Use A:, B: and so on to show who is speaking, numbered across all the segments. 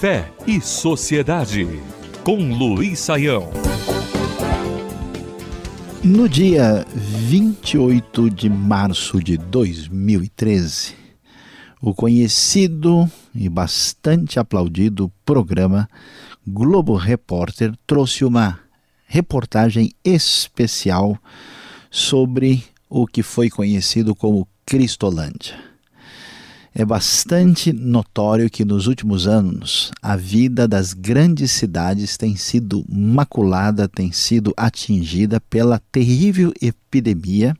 A: Fé e Sociedade, com Luiz Saião.
B: No dia 28 de março de 2013, o conhecido e bastante aplaudido programa Globo Repórter trouxe uma reportagem especial sobre o que foi conhecido como Cristolândia. É bastante notório que nos últimos anos a vida das grandes cidades tem sido maculada, tem sido atingida pela terrível epidemia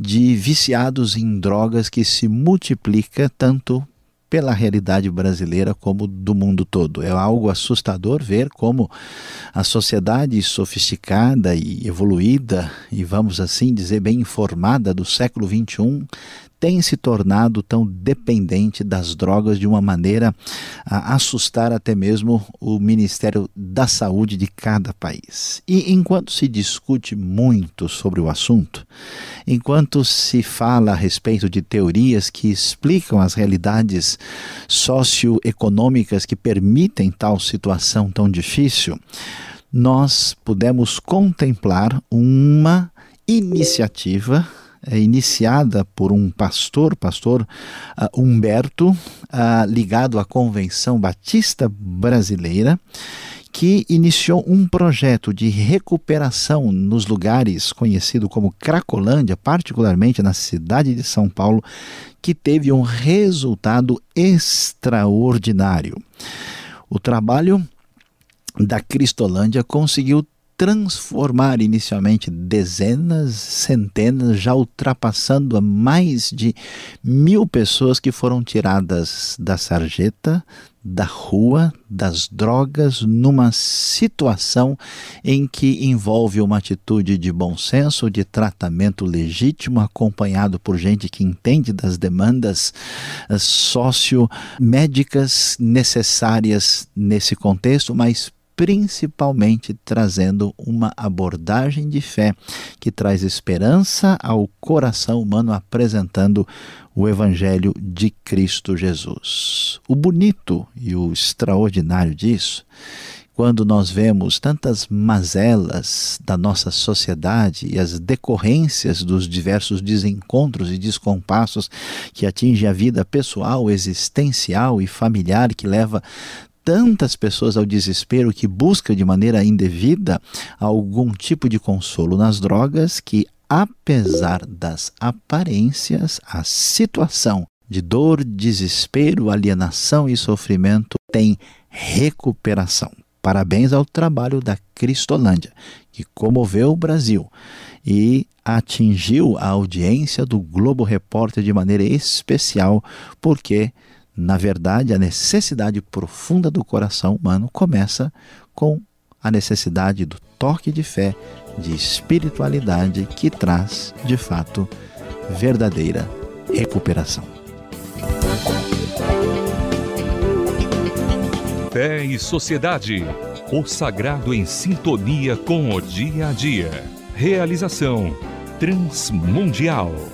B: de viciados em drogas que se multiplica tanto pela realidade brasileira como do mundo todo. É algo assustador ver como a sociedade sofisticada e evoluída, e vamos assim dizer, bem informada do século XXI, tem se tornado tão dependente das drogas de uma maneira a assustar até mesmo o Ministério da Saúde de cada país. E enquanto se discute muito sobre o assunto, enquanto se fala a respeito de teorias que explicam as realidades socioeconômicas que permitem tal situação tão difícil, nós pudemos contemplar uma iniciativa iniciada por um pastor, pastor uh, Humberto, uh, ligado à Convenção Batista Brasileira, que iniciou um projeto de recuperação nos lugares conhecido como Cracolândia, particularmente na cidade de São Paulo, que teve um resultado extraordinário. O trabalho da Cristolândia conseguiu transformar inicialmente dezenas, centenas, já ultrapassando a mais de mil pessoas que foram tiradas da sarjeta, da rua, das drogas, numa situação em que envolve uma atitude de bom senso, de tratamento legítimo, acompanhado por gente que entende das demandas eh, sociomédicas necessárias nesse contexto, mas principalmente trazendo uma abordagem de fé que traz esperança ao coração humano, apresentando o Evangelho de Cristo Jesus. O bonito e o extraordinário disso quando nós vemos tantas mazelas da nossa sociedade e as decorrências dos diversos desencontros e descompassos que atingem a vida pessoal, existencial e familiar, que leva tantas pessoas ao desespero que busca de maneira indevida algum tipo de consolo nas drogas que apesar das aparências, a situação de dor, desespero, alienação e sofrimento tem recuperação. Parabéns ao trabalho da Cristolândia, que comoveu o Brasil e atingiu a audiência do Globo Repórter de maneira especial, porque na verdade, a necessidade profunda do coração humano começa com a necessidade do toque de fé, de espiritualidade que traz, de fato, verdadeira recuperação.
A: Fé e Sociedade. O sagrado em sintonia com o dia a dia. Realização Transmundial.